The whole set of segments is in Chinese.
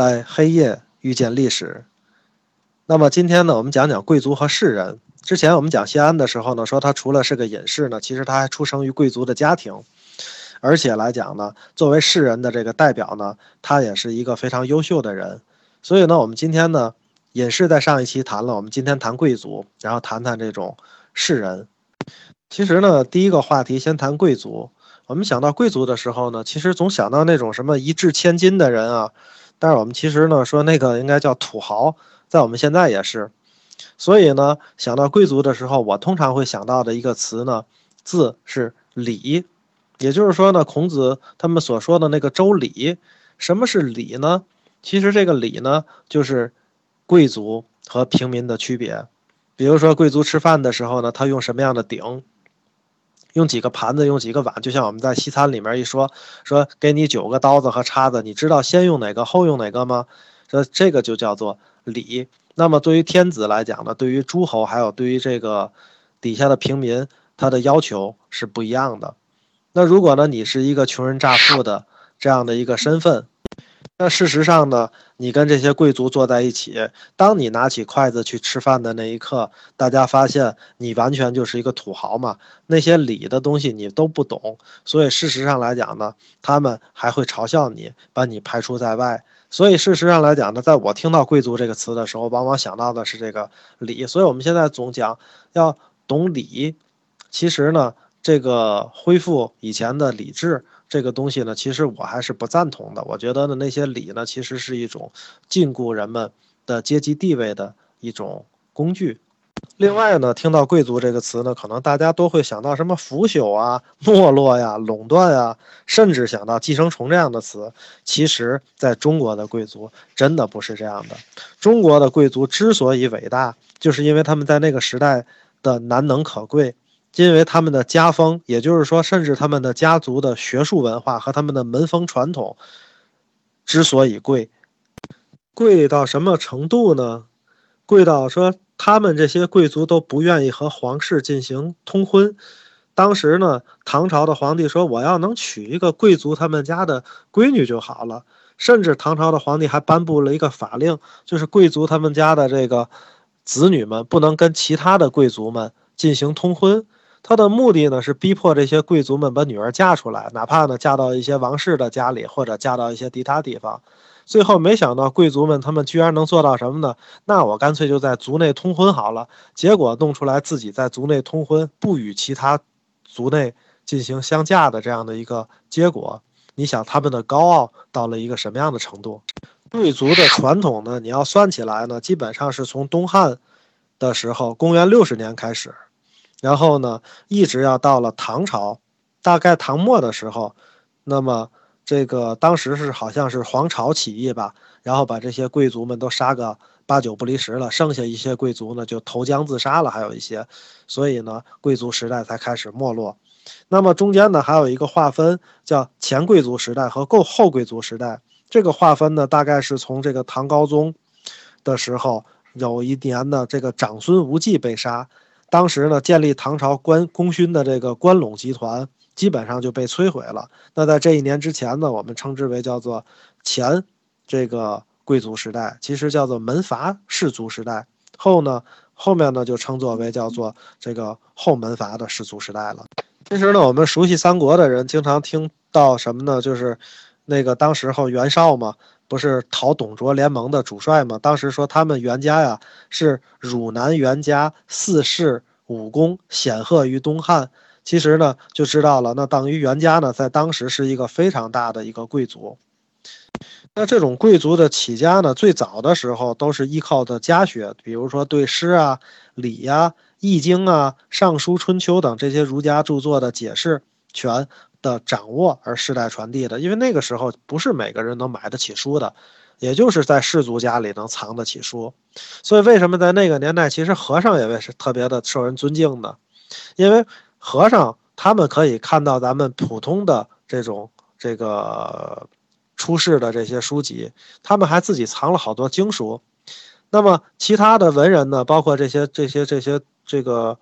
在黑夜遇见历史。那么今天呢，我们讲讲贵族和士人。之前我们讲谢安的时候呢，说他除了是个隐士呢，其实他还出生于贵族的家庭，而且来讲呢，作为士人的这个代表呢，他也是一个非常优秀的人。所以呢，我们今天呢，隐士在上一期谈了，我们今天谈贵族，然后谈谈这种士人。其实呢，第一个话题先谈贵族。我们想到贵族的时候呢，其实总想到那种什么一掷千金的人啊。但是我们其实呢，说那个应该叫土豪，在我们现在也是。所以呢，想到贵族的时候，我通常会想到的一个词呢，字是礼。也就是说呢，孔子他们所说的那个周礼，什么是礼呢？其实这个礼呢，就是贵族和平民的区别。比如说，贵族吃饭的时候呢，他用什么样的鼎？用几个盘子，用几个碗，就像我们在西餐里面一说，说给你九个刀子和叉子，你知道先用哪个后用哪个吗？这这个就叫做礼。那么对于天子来讲呢，对于诸侯还有对于这个底下的平民，他的要求是不一样的。那如果呢，你是一个穷人乍富的这样的一个身份。那事实上呢，你跟这些贵族坐在一起，当你拿起筷子去吃饭的那一刻，大家发现你完全就是一个土豪嘛，那些礼的东西你都不懂，所以事实上来讲呢，他们还会嘲笑你，把你排除在外。所以事实上来讲呢，在我听到贵族这个词的时候，往往想到的是这个礼。所以我们现在总讲要懂礼，其实呢，这个恢复以前的礼制。这个东西呢，其实我还是不赞同的。我觉得呢，那些礼呢，其实是一种禁锢人们的阶级地位的一种工具。另外呢，听到贵族这个词呢，可能大家都会想到什么腐朽啊、没落呀、垄断呀，甚至想到寄生虫这样的词。其实，在中国的贵族真的不是这样的。中国的贵族之所以伟大，就是因为他们在那个时代的难能可贵。因为他们的家风，也就是说，甚至他们的家族的学术文化和他们的门风传统，之所以贵，贵到什么程度呢？贵到说他们这些贵族都不愿意和皇室进行通婚。当时呢，唐朝的皇帝说：“我要能娶一个贵族他们家的闺女就好了。”甚至唐朝的皇帝还颁布了一个法令，就是贵族他们家的这个子女们不能跟其他的贵族们进行通婚。他的目的呢是逼迫这些贵族们把女儿嫁出来，哪怕呢嫁到一些王室的家里，或者嫁到一些其他地方。最后没想到贵族们他们居然能做到什么呢？那我干脆就在族内通婚好了。结果弄出来自己在族内通婚，不与其他族内进行相嫁的这样的一个结果。你想他们的高傲到了一个什么样的程度？贵族的传统呢？你要算起来呢，基本上是从东汉的时候，公元六十年开始。然后呢，一直要到了唐朝，大概唐末的时候，那么这个当时是好像是黄巢起义吧，然后把这些贵族们都杀个八九不离十了，剩下一些贵族呢就投江自杀了，还有一些，所以呢，贵族时代才开始没落。那么中间呢还有一个划分，叫前贵族时代和后后贵族时代。这个划分呢，大概是从这个唐高宗的时候，有一年呢，这个长孙无忌被杀。当时呢，建立唐朝官功勋的这个关陇集团基本上就被摧毁了。那在这一年之前呢，我们称之为叫做前这个贵族时代，其实叫做门阀士族时代。后呢，后面呢就称作为叫做这个后门阀的士族时代了。其实呢，我们熟悉三国的人经常听到什么呢？就是那个当时候袁绍嘛。不是讨董卓联盟的主帅吗？当时说他们袁家呀是汝南袁家，四世武功显赫于东汉。其实呢就知道了，那等于袁家呢在当时是一个非常大的一个贵族。那这种贵族的起家呢，最早的时候都是依靠的家学，比如说对诗啊、礼呀、易经啊、尚书、春秋等这些儒家著作的解释权。的掌握而世代传递的，因为那个时候不是每个人能买得起书的，也就是在士族家里能藏得起书，所以为什么在那个年代，其实和尚也是特别的受人尊敬的，因为和尚他们可以看到咱们普通的这种这个出世的这些书籍，他们还自己藏了好多经书，那么其他的文人呢，包括这些这些这些这个。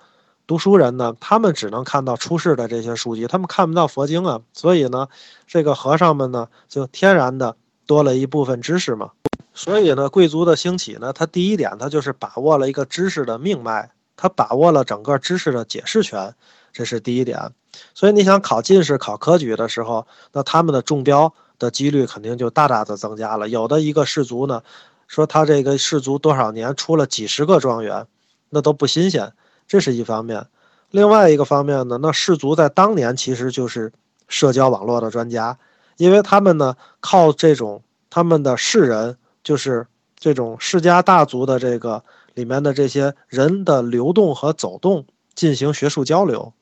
读书人呢，他们只能看到出世的这些书籍，他们看不到佛经啊，所以呢，这个和尚们呢，就天然的多了一部分知识嘛。所以呢，贵族的兴起呢，它第一点，它就是把握了一个知识的命脉，它把握了整个知识的解释权，这是第一点。所以你想考进士、考科举的时候，那他们的中标的几率肯定就大大的增加了。有的一个士族呢，说他这个士族多少年出了几十个状元，那都不新鲜，这是一方面。另外一个方面呢，那氏族在当年其实就是社交网络的专家，因为他们呢靠这种他们的士人。就是这种世家大族的这个里面的这些人的流动和走动，进行学术交流。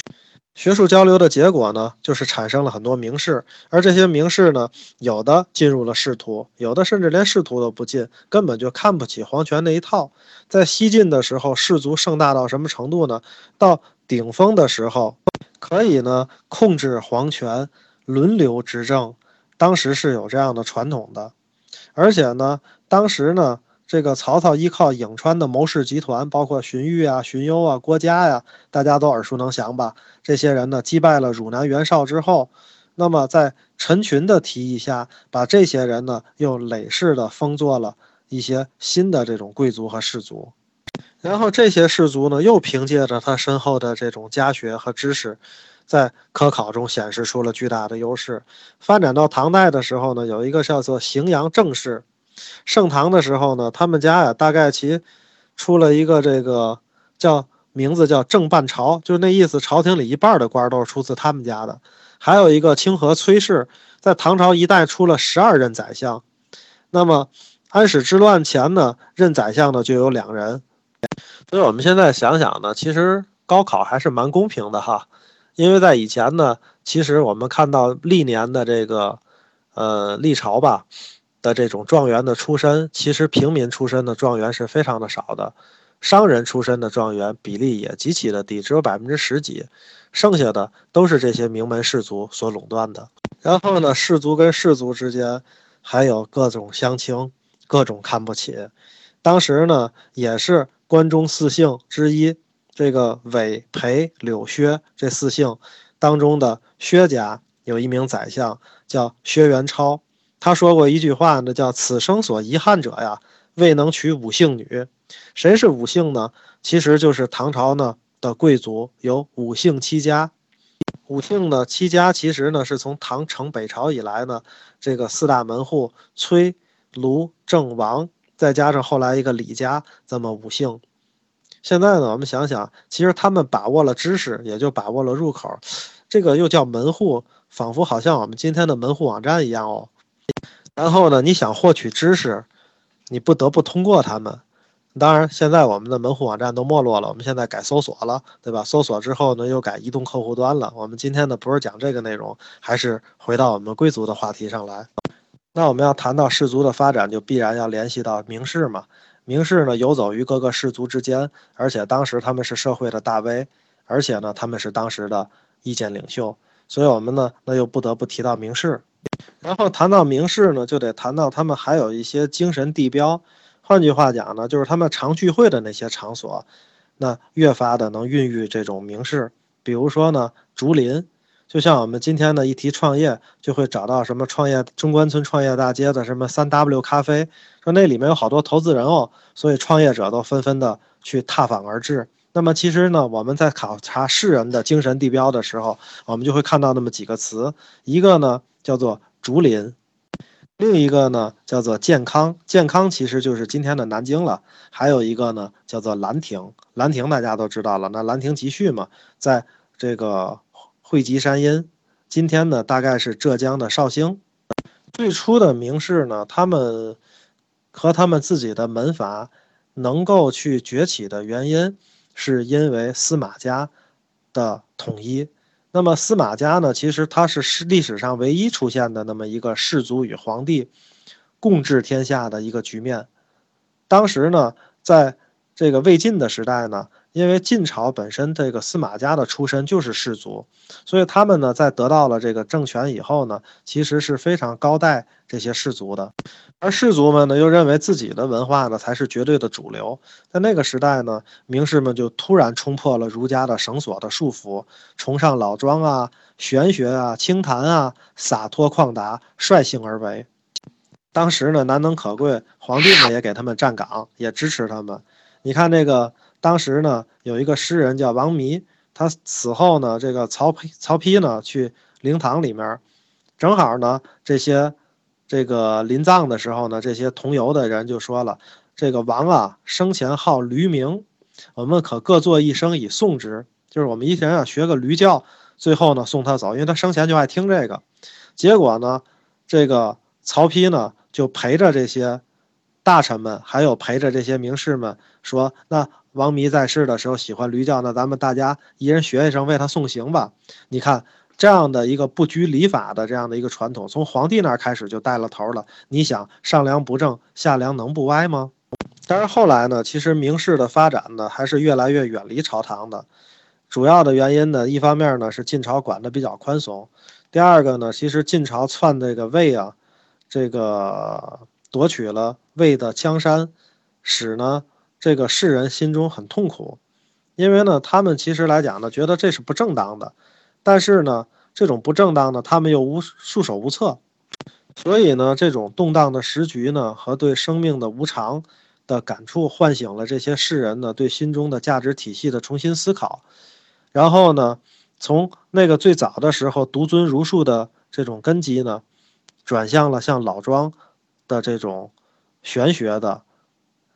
学术交流的结果呢，就是产生了很多名士，而这些名士呢，有的进入了仕途，有的甚至连仕途都不进，根本就看不起皇权那一套。在西晋的时候，士族盛大到什么程度呢？到顶峰的时候，可以呢控制皇权，轮流执政。当时是有这样的传统的。而且呢，当时呢，这个曹操依靠颍川的谋士集团，包括荀彧啊、荀攸啊、郭嘉呀，大家都耳熟能详吧？这些人呢，击败了汝南袁绍之后，那么在陈群的提议下，把这些人呢，又累世的封作了一些新的这种贵族和士族。然后这些士族呢，又凭借着他身后的这种家学和知识。在科考中显示出了巨大的优势。发展到唐代的时候呢，有一个叫做荥阳郑氏。盛唐的时候呢，他们家呀大概其出了一个这个叫名字叫郑半朝，就是那意思，朝廷里一半的官都是出自他们家的。还有一个清河崔氏，在唐朝一代出了十二任宰相。那么安史之乱前呢，任宰相的就有两人。所以我们现在想想呢，其实高考还是蛮公平的哈。因为在以前呢，其实我们看到历年的这个，呃，历朝吧的这种状元的出身，其实平民出身的状元是非常的少的，商人出身的状元比例也极其的低，只有百分之十几，剩下的都是这些名门士族所垄断的。然后呢，士族跟士族之间还有各种相亲，各种看不起。当时呢，也是关中四姓之一。这个韦裴柳薛这四姓当中的薛家有一名宰相叫薛元超，他说过一句话呢，叫“此生所遗憾者呀，未能娶五姓女。”谁是五姓呢？其实就是唐朝呢的贵族有五姓七家。五姓呢七家其实呢是从唐成北朝以来呢，这个四大门户崔、卢、郑、王，再加上后来一个李家，这么五姓。现在呢，我们想想，其实他们把握了知识，也就把握了入口，这个又叫门户，仿佛好像我们今天的门户网站一样哦。然后呢，你想获取知识，你不得不通过他们。当然，现在我们的门户网站都没落了，我们现在改搜索了，对吧？搜索之后呢，又改移动客户端了。我们今天呢，不是讲这个内容，还是回到我们贵族的话题上来。那我们要谈到氏族的发展，就必然要联系到名士嘛。名士呢游走于各个氏族之间，而且当时他们是社会的大 V，而且呢他们是当时的意见领袖，所以我们呢那又不得不提到名士。然后谈到名士呢，就得谈到他们还有一些精神地标。换句话讲呢，就是他们常聚会的那些场所，那越发的能孕育这种名士。比如说呢，竹林。就像我们今天呢一提创业，就会找到什么创业中关村创业大街的什么三 W 咖啡，说那里面有好多投资人哦，所以创业者都纷纷的去踏访而至。那么其实呢，我们在考察世人的精神地标的时候，我们就会看到那么几个词，一个呢叫做竹林，另一个呢叫做健康，健康其实就是今天的南京了，还有一个呢叫做兰亭，兰亭大家都知道了，那兰亭集序嘛，在这个。汇集山阴，今天呢大概是浙江的绍兴。最初的名士呢，他们和他们自己的门阀能够去崛起的原因，是因为司马家的统一。那么司马家呢，其实他是是历史上唯一出现的那么一个士族与皇帝共治天下的一个局面。当时呢，在这个魏晋的时代呢。因为晋朝本身这个司马家的出身就是士族，所以他们呢在得到了这个政权以后呢，其实是非常高待这些士族的，而士族们呢又认为自己的文化呢才是绝对的主流。在那个时代呢，名士们就突然冲破了儒家的绳索的束缚，崇尚老庄啊、玄学啊、清谈啊，洒脱旷达，率性而为。当时呢难能可贵，皇帝呢也给他们站岗，也支持他们。你看这个，当时呢有一个诗人叫王弥，他死后呢，这个曹丕曹丕呢去灵堂里面，正好呢这些这个临葬的时候呢，这些同游的人就说了，这个王啊生前好驴鸣，我们可各作一声以送之，就是我们一人要学个驴叫，最后呢送他走，因为他生前就爱听这个。结果呢，这个曹丕呢就陪着这些。大臣们还有陪着这些名士们说：“那王弥在世的时候喜欢驴叫，那咱们大家一人学一声，为他送行吧。”你看这样的一个不拘礼法的这样的一个传统，从皇帝那儿开始就带了头了。你想上梁不正下梁能不歪吗？但是后来呢，其实名士的发展呢，还是越来越远离朝堂的。主要的原因呢，一方面呢是晋朝管的比较宽松，第二个呢，其实晋朝篡这个位啊，这个。夺取了魏的江山，使呢这个世人心中很痛苦，因为呢他们其实来讲呢觉得这是不正当的，但是呢这种不正当呢他们又无束手无策，所以呢这种动荡的时局呢和对生命的无常的感触，唤醒了这些世人呢对心中的价值体系的重新思考，然后呢从那个最早的时候独尊儒术的这种根基呢，转向了像老庄。的这种玄学的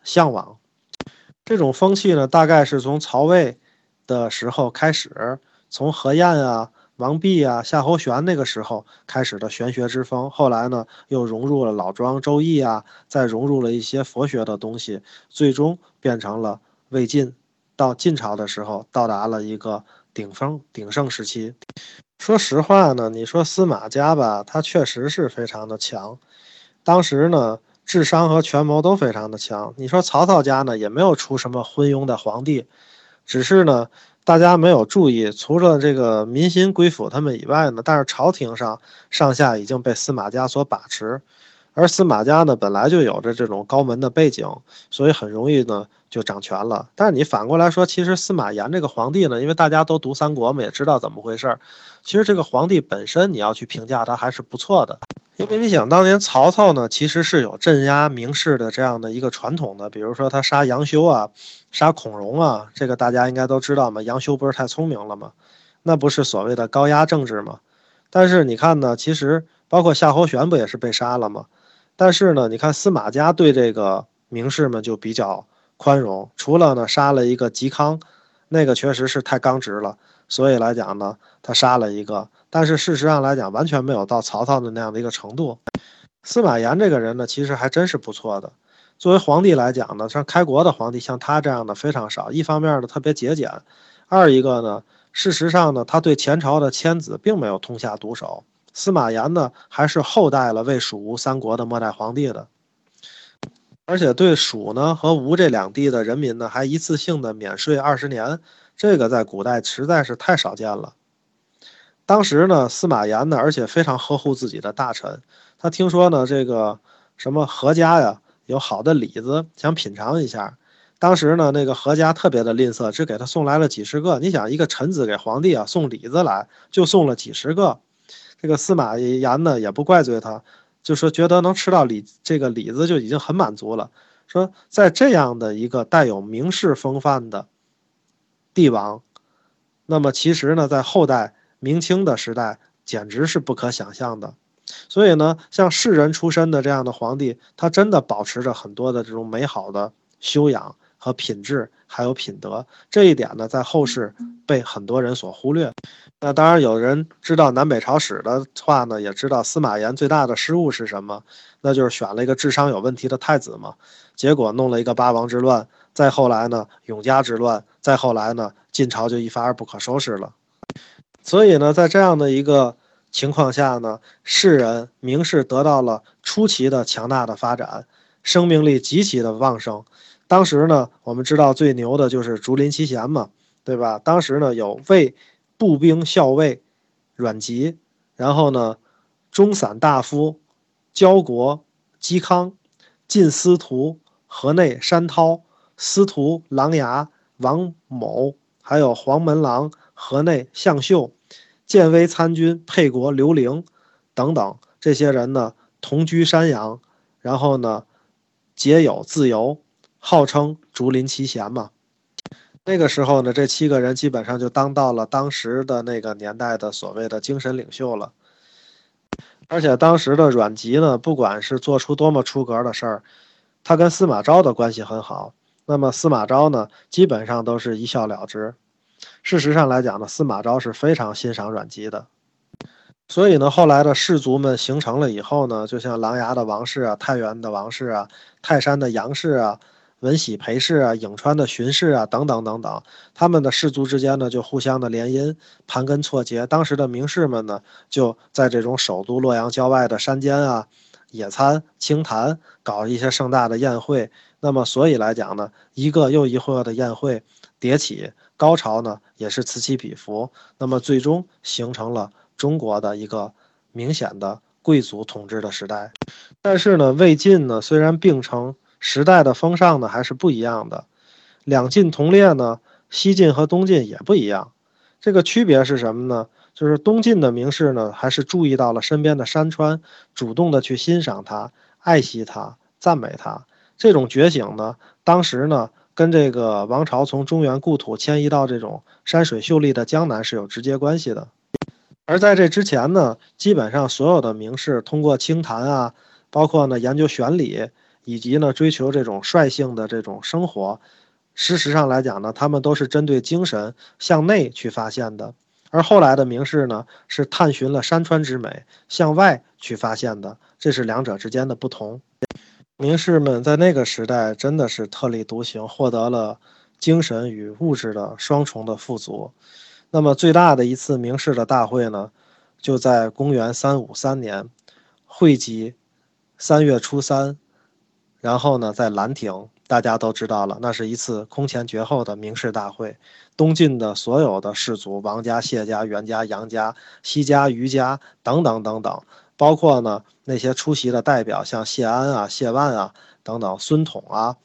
向往，这种风气呢，大概是从曹魏的时候开始，从何晏啊、王弼啊、夏侯玄那个时候开始的玄学之风。后来呢，又融入了老庄、周易啊，再融入了一些佛学的东西，最终变成了魏晋到晋朝的时候，到达了一个顶峰、鼎盛时期。说实话呢，你说司马家吧，他确实是非常的强。当时呢，智商和权谋都非常的强。你说曹操家呢，也没有出什么昏庸的皇帝，只是呢，大家没有注意，除了这个民心归附他们以外呢，但是朝廷上上下已经被司马家所把持。而司马家呢，本来就有着这种高门的背景，所以很容易呢就掌权了。但是你反过来说，其实司马炎这个皇帝呢，因为大家都读三国嘛，也知道怎么回事儿。其实这个皇帝本身，你要去评价他还是不错的。因为你想当年曹操呢，其实是有镇压名士的这样的一个传统的，比如说他杀杨修啊，杀孔融啊，这个大家应该都知道嘛。杨修不是太聪明了吗？那不是所谓的高压政治吗？但是你看呢，其实包括夏侯玄不也是被杀了吗？但是呢，你看司马家对这个名士们就比较宽容，除了呢杀了一个嵇康，那个确实是太刚直了，所以来讲呢，他杀了一个。但是事实上来讲，完全没有到曹操的那样的一个程度。司马炎这个人呢，其实还真是不错的。作为皇帝来讲呢，像开国的皇帝像他这样的非常少。一方面呢，特别节俭；二一个呢，事实上呢，他对前朝的天子并没有痛下毒手。司马炎呢，还是后代了魏、蜀、吴三国的末代皇帝的，而且对蜀呢和吴这两地的人民呢，还一次性的免税二十年。这个在古代实在是太少见了。当时呢，司马炎呢，而且非常呵护自己的大臣。他听说呢，这个什么何家呀有好的李子，想品尝一下。当时呢，那个何家特别的吝啬，只给他送来了几十个。你想，一个臣子给皇帝啊送李子来，就送了几十个。这个司马炎呢，也不怪罪他，就说觉得能吃到李这个李子就已经很满足了。说在这样的一个带有名士风范的帝王，那么其实呢，在后代。明清的时代简直是不可想象的，所以呢，像士人出身的这样的皇帝，他真的保持着很多的这种美好的修养和品质，还有品德。这一点呢，在后世被很多人所忽略。那当然，有人知道南北朝史的话呢，也知道司马炎最大的失误是什么，那就是选了一个智商有问题的太子嘛，结果弄了一个八王之乱。再后来呢，永嘉之乱，再后来呢，晋朝就一发而不可收拾了。所以呢，在这样的一个情况下呢，士人名士得到了出奇的强大的发展，生命力极其的旺盛。当时呢，我们知道最牛的就是竹林七贤嘛，对吧？当时呢，有魏步兵校尉阮籍，然后呢，中散大夫焦国、嵇康，晋司徒河内山涛，司徒琅琊王某，还有黄门郎。河内向秀、建威参军沛国刘伶等等这些人呢，同居山阳，然后呢，结友自由，号称竹林七贤嘛。那个时候呢，这七个人基本上就当到了当时的那个年代的所谓的精神领袖了。而且当时的阮籍呢，不管是做出多么出格的事儿，他跟司马昭的关系很好。那么司马昭呢，基本上都是一笑了之。事实上来讲呢，司马昭是非常欣赏阮籍的。所以呢，后来的士族们形成了以后呢，就像琅琊的王氏啊、太原的王氏啊、泰山的杨氏啊。文喜裴氏啊，颍川的荀氏啊，等等等等，他们的氏族之间呢，就互相的联姻，盘根错节。当时的名士们呢，就在这种首都洛阳郊外的山间啊，野餐、清谈，搞一些盛大的宴会。那么，所以来讲呢，一个又一个的宴会迭起，高潮呢也是此起彼伏。那么，最终形成了中国的一个明显的贵族统治的时代。但是呢，魏晋呢，虽然并称。时代的风尚呢还是不一样的，两晋同列呢，西晋和东晋也不一样。这个区别是什么呢？就是东晋的名士呢，还是注意到了身边的山川，主动的去欣赏它、爱惜它、赞美它。这种觉醒呢，当时呢，跟这个王朝从中原故土迁移到这种山水秀丽的江南是有直接关系的。而在这之前呢，基本上所有的名士通过清谈啊，包括呢研究玄理。以及呢，追求这种率性的这种生活，事实上来讲呢，他们都是针对精神向内去发现的，而后来的名士呢，是探寻了山川之美，向外去发现的，这是两者之间的不同。名士们在那个时代真的是特立独行，获得了精神与物质的双重的富足。那么最大的一次名士的大会呢，就在公元三五三年，会集三月初三。然后呢，在兰亭，大家都知道了，那是一次空前绝后的名士大会。东晋的所有的士族，王家、谢家、袁家、杨家、西家、余家等等等等，包括呢那些出席的代表，像谢安啊、谢万啊等等，孙统啊，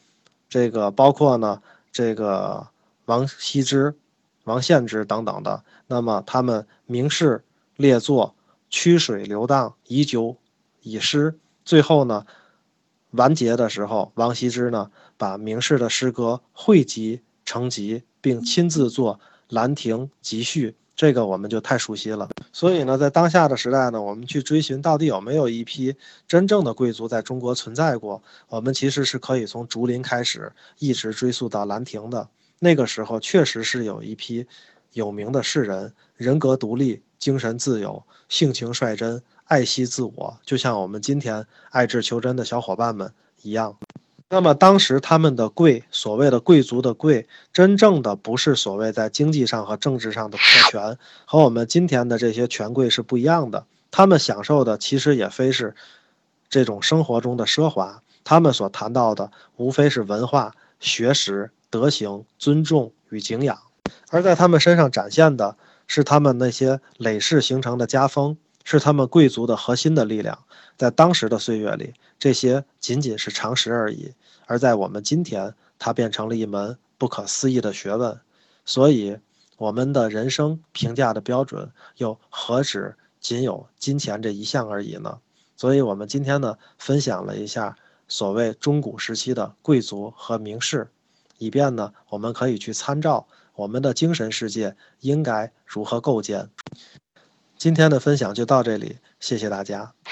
这个包括呢这个王羲之、王献之等等的，那么他们名士列作，曲水流荡，以酒以诗，最后呢。完结的时候，王羲之呢把名士的诗歌汇集成集，并亲自做《兰亭集序》，这个我们就太熟悉了。所以呢，在当下的时代呢，我们去追寻到底有没有一批真正的贵族在中国存在过，我们其实是可以从竹林开始，一直追溯到兰亭的。那个时候确实是有一批有名的士人，人格独立，精神自由，性情率真。爱惜自我，就像我们今天爱智求真的小伙伴们一样。那么当时他们的贵，所谓的贵族的贵，真正的不是所谓在经济上和政治上的特权，和我们今天的这些权贵是不一样的。他们享受的其实也非是这种生活中的奢华，他们所谈到的无非是文化、学识、德行、尊重与敬仰，而在他们身上展现的是他们那些累世形成的家风。是他们贵族的核心的力量，在当时的岁月里，这些仅仅是常识而已；而在我们今天，它变成了一门不可思议的学问。所以，我们的人生评价的标准又何止仅有金钱这一项而已呢？所以，我们今天呢，分享了一下所谓中古时期的贵族和名士，以便呢，我们可以去参照我们的精神世界应该如何构建。今天的分享就到这里，谢谢大家。